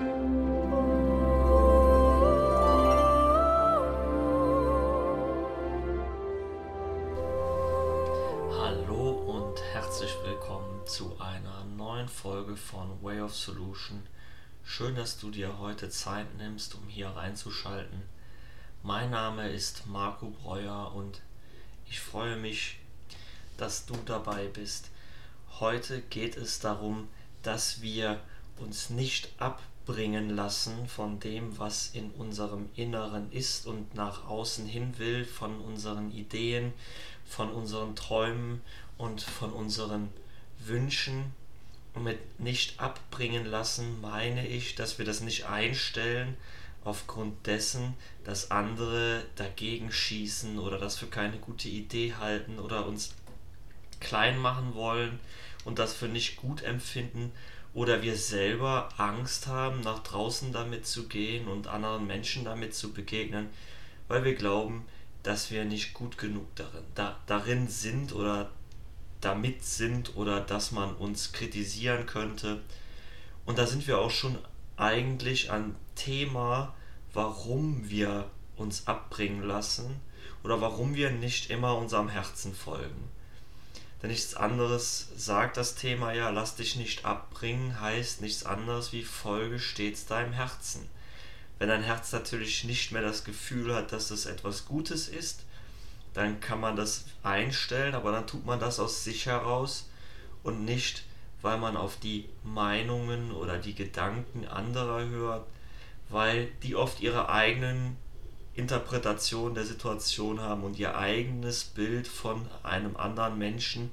Hallo und herzlich willkommen zu einer neuen Folge von Way of Solution. Schön, dass du dir heute Zeit nimmst, um hier reinzuschalten. Mein Name ist Marco Breuer und ich freue mich, dass du dabei bist. Heute geht es darum, dass wir uns nicht abbringen lassen von dem, was in unserem Inneren ist und nach außen hin will, von unseren Ideen, von unseren Träumen und von unseren Wünschen. Und mit nicht abbringen lassen meine ich, dass wir das nicht einstellen aufgrund dessen, dass andere dagegen schießen oder das für keine gute Idee halten oder uns klein machen wollen und das für nicht gut empfinden oder wir selber Angst haben, nach draußen damit zu gehen und anderen Menschen damit zu begegnen, weil wir glauben, dass wir nicht gut genug darin, da, darin sind oder damit sind oder dass man uns kritisieren könnte. Und da sind wir auch schon eigentlich an Thema, warum wir uns abbringen lassen oder warum wir nicht immer unserem Herzen folgen. Denn nichts anderes sagt das Thema ja, lass dich nicht abbringen, heißt nichts anderes wie folge stets deinem Herzen. Wenn dein Herz natürlich nicht mehr das Gefühl hat, dass es etwas Gutes ist, dann kann man das einstellen, aber dann tut man das aus sich heraus und nicht, weil man auf die Meinungen oder die Gedanken anderer hört, weil die oft ihre eigenen Interpretation der Situation haben und ihr eigenes Bild von einem anderen Menschen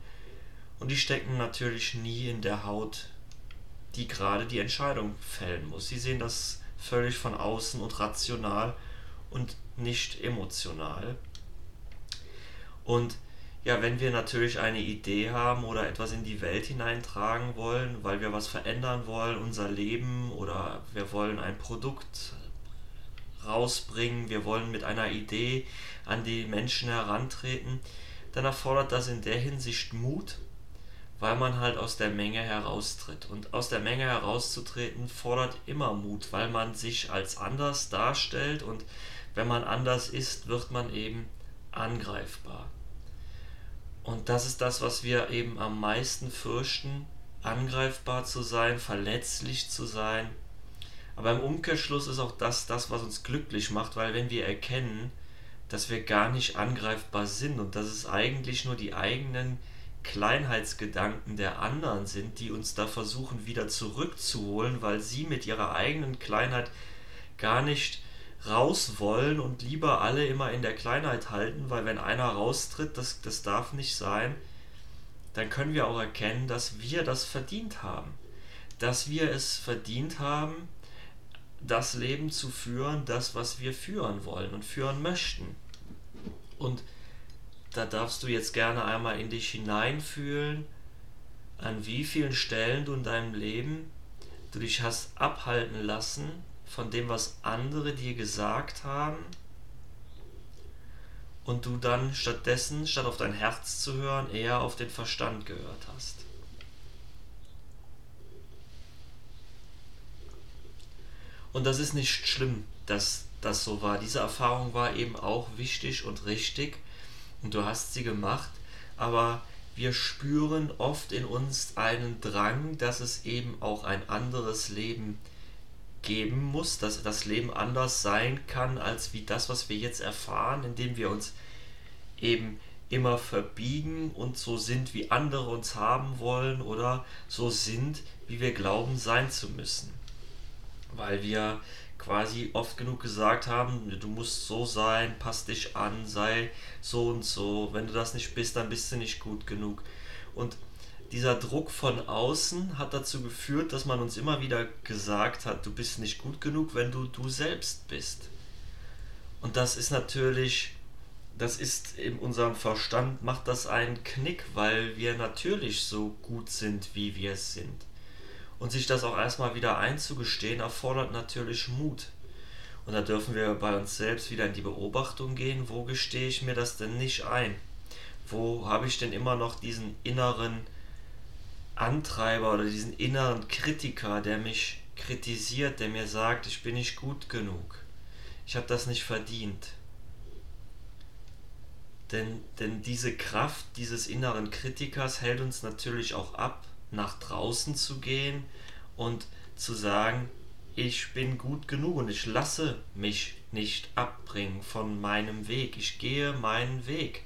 und die stecken natürlich nie in der Haut, die gerade die Entscheidung fällen muss. Sie sehen das völlig von außen und rational und nicht emotional. Und ja, wenn wir natürlich eine Idee haben oder etwas in die Welt hineintragen wollen, weil wir was verändern wollen, unser Leben oder wir wollen ein Produkt rausbringen, wir wollen mit einer Idee an die Menschen herantreten, dann erfordert das in der Hinsicht Mut, weil man halt aus der Menge heraustritt. Und aus der Menge herauszutreten fordert immer Mut, weil man sich als anders darstellt und wenn man anders ist, wird man eben angreifbar. Und das ist das, was wir eben am meisten fürchten, angreifbar zu sein, verletzlich zu sein, aber im Umkehrschluss ist auch das das, was uns glücklich macht, weil wenn wir erkennen, dass wir gar nicht angreifbar sind und dass es eigentlich nur die eigenen Kleinheitsgedanken der anderen sind, die uns da versuchen wieder zurückzuholen, weil sie mit ihrer eigenen Kleinheit gar nicht raus wollen und lieber alle immer in der Kleinheit halten, weil wenn einer raustritt, das, das darf nicht sein, dann können wir auch erkennen, dass wir das verdient haben. Dass wir es verdient haben, das Leben zu führen, das, was wir führen wollen und führen möchten. Und da darfst du jetzt gerne einmal in dich hineinfühlen, an wie vielen Stellen du in deinem Leben du dich hast abhalten lassen von dem, was andere dir gesagt haben und du dann stattdessen, statt auf dein Herz zu hören, eher auf den Verstand gehört hast. Und das ist nicht schlimm, dass das so war. Diese Erfahrung war eben auch wichtig und richtig. Und du hast sie gemacht, aber wir spüren oft in uns einen Drang, dass es eben auch ein anderes Leben geben muss, dass das Leben anders sein kann als wie das, was wir jetzt erfahren, indem wir uns eben immer verbiegen und so sind, wie andere uns haben wollen oder so sind, wie wir glauben sein zu müssen weil wir quasi oft genug gesagt haben, du musst so sein, pass dich an, sei so und so, wenn du das nicht bist, dann bist du nicht gut genug. Und dieser Druck von außen hat dazu geführt, dass man uns immer wieder gesagt hat, du bist nicht gut genug, wenn du du selbst bist. Und das ist natürlich, das ist in unserem Verstand, macht das einen Knick, weil wir natürlich so gut sind, wie wir sind. Und sich das auch erstmal wieder einzugestehen, erfordert natürlich Mut. Und da dürfen wir bei uns selbst wieder in die Beobachtung gehen, wo gestehe ich mir das denn nicht ein? Wo habe ich denn immer noch diesen inneren Antreiber oder diesen inneren Kritiker, der mich kritisiert, der mir sagt, ich bin nicht gut genug, ich habe das nicht verdient. Denn, denn diese Kraft dieses inneren Kritikers hält uns natürlich auch ab, nach draußen zu gehen und zu sagen, ich bin gut genug und ich lasse mich nicht abbringen von meinem Weg. Ich gehe meinen Weg.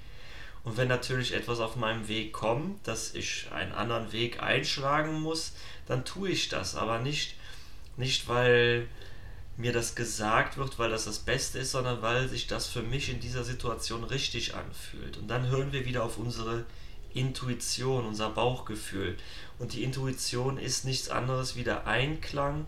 Und wenn natürlich etwas auf meinem Weg kommt, dass ich einen anderen Weg einschlagen muss, dann tue ich das. Aber nicht, nicht weil mir das gesagt wird, weil das das Beste ist, sondern weil sich das für mich in dieser Situation richtig anfühlt. Und dann hören wir wieder auf unsere Intuition, unser Bauchgefühl. Und die Intuition ist nichts anderes wie der Einklang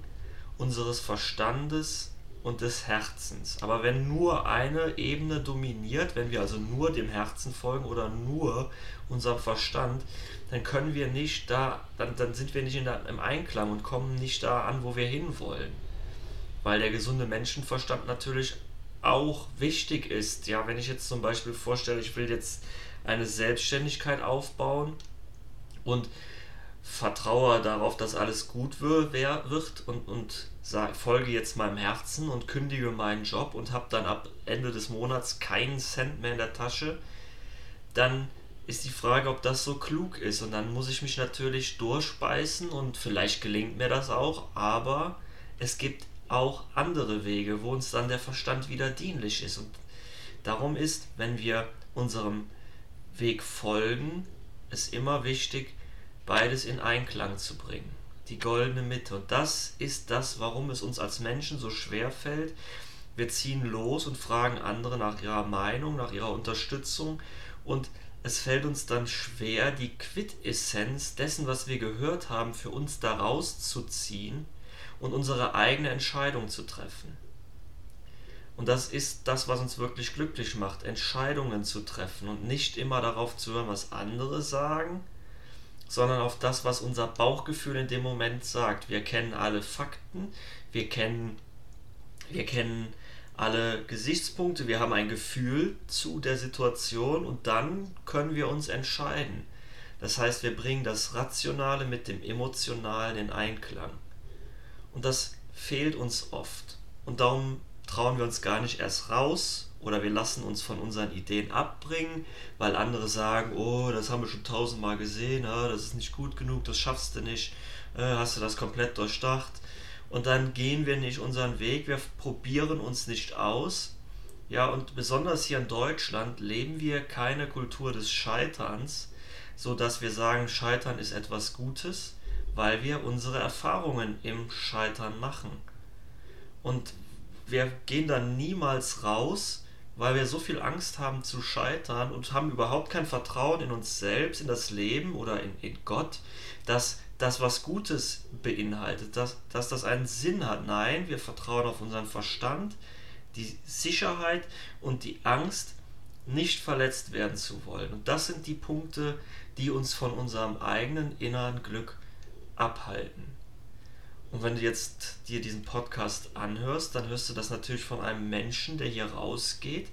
unseres Verstandes und des Herzens. Aber wenn nur eine Ebene dominiert, wenn wir also nur dem Herzen folgen oder nur unserem Verstand, dann können wir nicht da, dann, dann sind wir nicht in der, im Einklang und kommen nicht da an, wo wir hinwollen. Weil der gesunde Menschenverstand natürlich auch wichtig ist. Ja, wenn ich jetzt zum Beispiel vorstelle, ich will jetzt eine Selbstständigkeit aufbauen und vertraue darauf, dass alles gut wird und, und folge jetzt meinem Herzen und kündige meinen Job und habe dann ab Ende des Monats keinen Cent mehr in der Tasche, dann ist die Frage, ob das so klug ist. Und dann muss ich mich natürlich durchbeißen und vielleicht gelingt mir das auch, aber es gibt auch andere Wege, wo uns dann der Verstand wieder dienlich ist. Und darum ist, wenn wir unserem Weg folgen, es immer wichtig, beides in Einklang zu bringen. Die goldene Mitte. Und das ist das, warum es uns als Menschen so schwer fällt. Wir ziehen los und fragen andere nach ihrer Meinung, nach ihrer Unterstützung und es fällt uns dann schwer, die Quintessenz dessen, was wir gehört haben, für uns daraus zu ziehen und unsere eigene Entscheidung zu treffen. Und das ist das, was uns wirklich glücklich macht, Entscheidungen zu treffen und nicht immer darauf zu hören, was andere sagen, sondern auf das, was unser Bauchgefühl in dem Moment sagt. Wir kennen alle Fakten, wir kennen, wir kennen alle Gesichtspunkte, wir haben ein Gefühl zu der Situation und dann können wir uns entscheiden. Das heißt, wir bringen das Rationale mit dem Emotionalen in Einklang. Und das fehlt uns oft. Und darum trauen wir uns gar nicht erst raus oder wir lassen uns von unseren Ideen abbringen, weil andere sagen, oh, das haben wir schon tausendmal gesehen, ah, das ist nicht gut genug, das schaffst du nicht, äh, hast du das komplett durchdacht. Und dann gehen wir nicht unseren Weg, wir probieren uns nicht aus. Ja, und besonders hier in Deutschland leben wir keine Kultur des Scheiterns, so dass wir sagen, Scheitern ist etwas Gutes, weil wir unsere Erfahrungen im Scheitern machen. Und wir gehen dann niemals raus, weil wir so viel Angst haben zu scheitern und haben überhaupt kein Vertrauen in uns selbst, in das Leben oder in, in Gott, dass das was Gutes beinhaltet, dass, dass das einen Sinn hat. Nein, wir vertrauen auf unseren Verstand, die Sicherheit und die Angst, nicht verletzt werden zu wollen. Und das sind die Punkte, die uns von unserem eigenen inneren Glück abhalten. Und wenn du jetzt dir diesen Podcast anhörst, dann hörst du das natürlich von einem Menschen, der hier rausgeht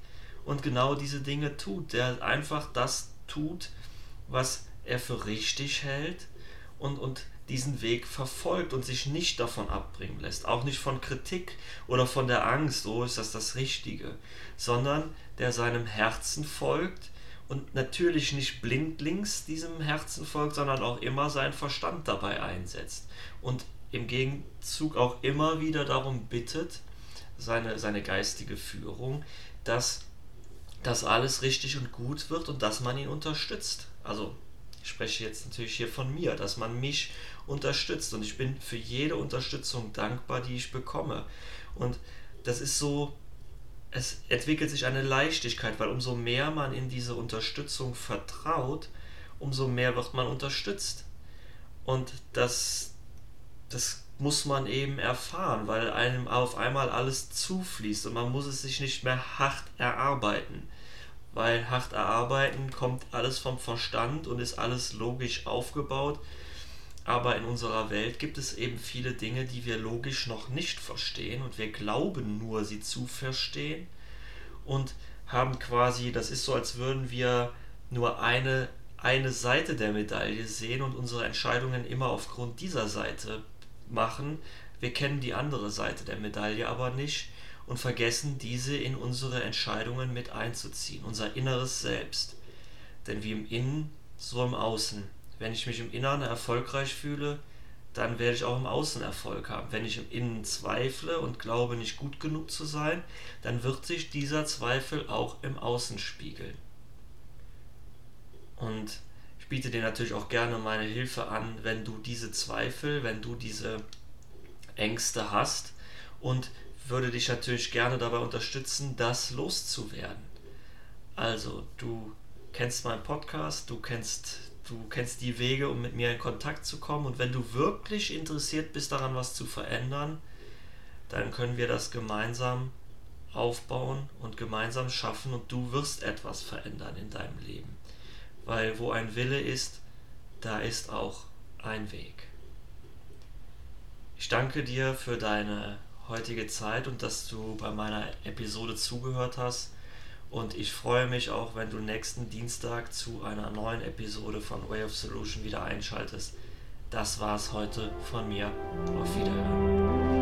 und genau diese Dinge tut, der einfach das tut, was er für richtig hält und, und diesen Weg verfolgt und sich nicht davon abbringen lässt, auch nicht von Kritik oder von der Angst, oh ist das das Richtige, sondern der seinem Herzen folgt und natürlich nicht blindlings diesem Herzen folgt, sondern auch immer seinen Verstand dabei einsetzt und im Gegenzug auch immer wieder darum bittet, seine, seine geistige Führung, dass das alles richtig und gut wird und dass man ihn unterstützt. Also ich spreche jetzt natürlich hier von mir, dass man mich unterstützt und ich bin für jede Unterstützung dankbar, die ich bekomme. Und das ist so, es entwickelt sich eine Leichtigkeit, weil umso mehr man in diese Unterstützung vertraut, umso mehr wird man unterstützt. Und das, das muss man eben erfahren, weil einem auf einmal alles zufließt und man muss es sich nicht mehr hart erarbeiten. Weil hart erarbeiten kommt alles vom Verstand und ist alles logisch aufgebaut. Aber in unserer Welt gibt es eben viele Dinge, die wir logisch noch nicht verstehen und wir glauben nur, sie zu verstehen und haben quasi, das ist so, als würden wir nur eine, eine Seite der Medaille sehen und unsere Entscheidungen immer aufgrund dieser Seite machen, wir kennen die andere Seite der Medaille aber nicht und vergessen diese in unsere Entscheidungen mit einzuziehen, unser inneres Selbst. Denn wie im Innen, so im Außen. Wenn ich mich im Inneren erfolgreich fühle, dann werde ich auch im Außen Erfolg haben. Wenn ich im Innen zweifle und glaube, nicht gut genug zu sein, dann wird sich dieser Zweifel auch im Außen spiegeln. Und biete dir natürlich auch gerne meine Hilfe an, wenn du diese Zweifel, wenn du diese Ängste hast und würde dich natürlich gerne dabei unterstützen, das loszuwerden. Also, du kennst meinen Podcast, du kennst du kennst die Wege, um mit mir in Kontakt zu kommen. Und wenn du wirklich interessiert bist daran, was zu verändern, dann können wir das gemeinsam aufbauen und gemeinsam schaffen und du wirst etwas verändern in deinem Leben. Weil wo ein Wille ist, da ist auch ein Weg. Ich danke dir für deine heutige Zeit und dass du bei meiner Episode zugehört hast. Und ich freue mich auch, wenn du nächsten Dienstag zu einer neuen Episode von Way of Solution wieder einschaltest. Das war's heute von mir. Auf Wiederhören.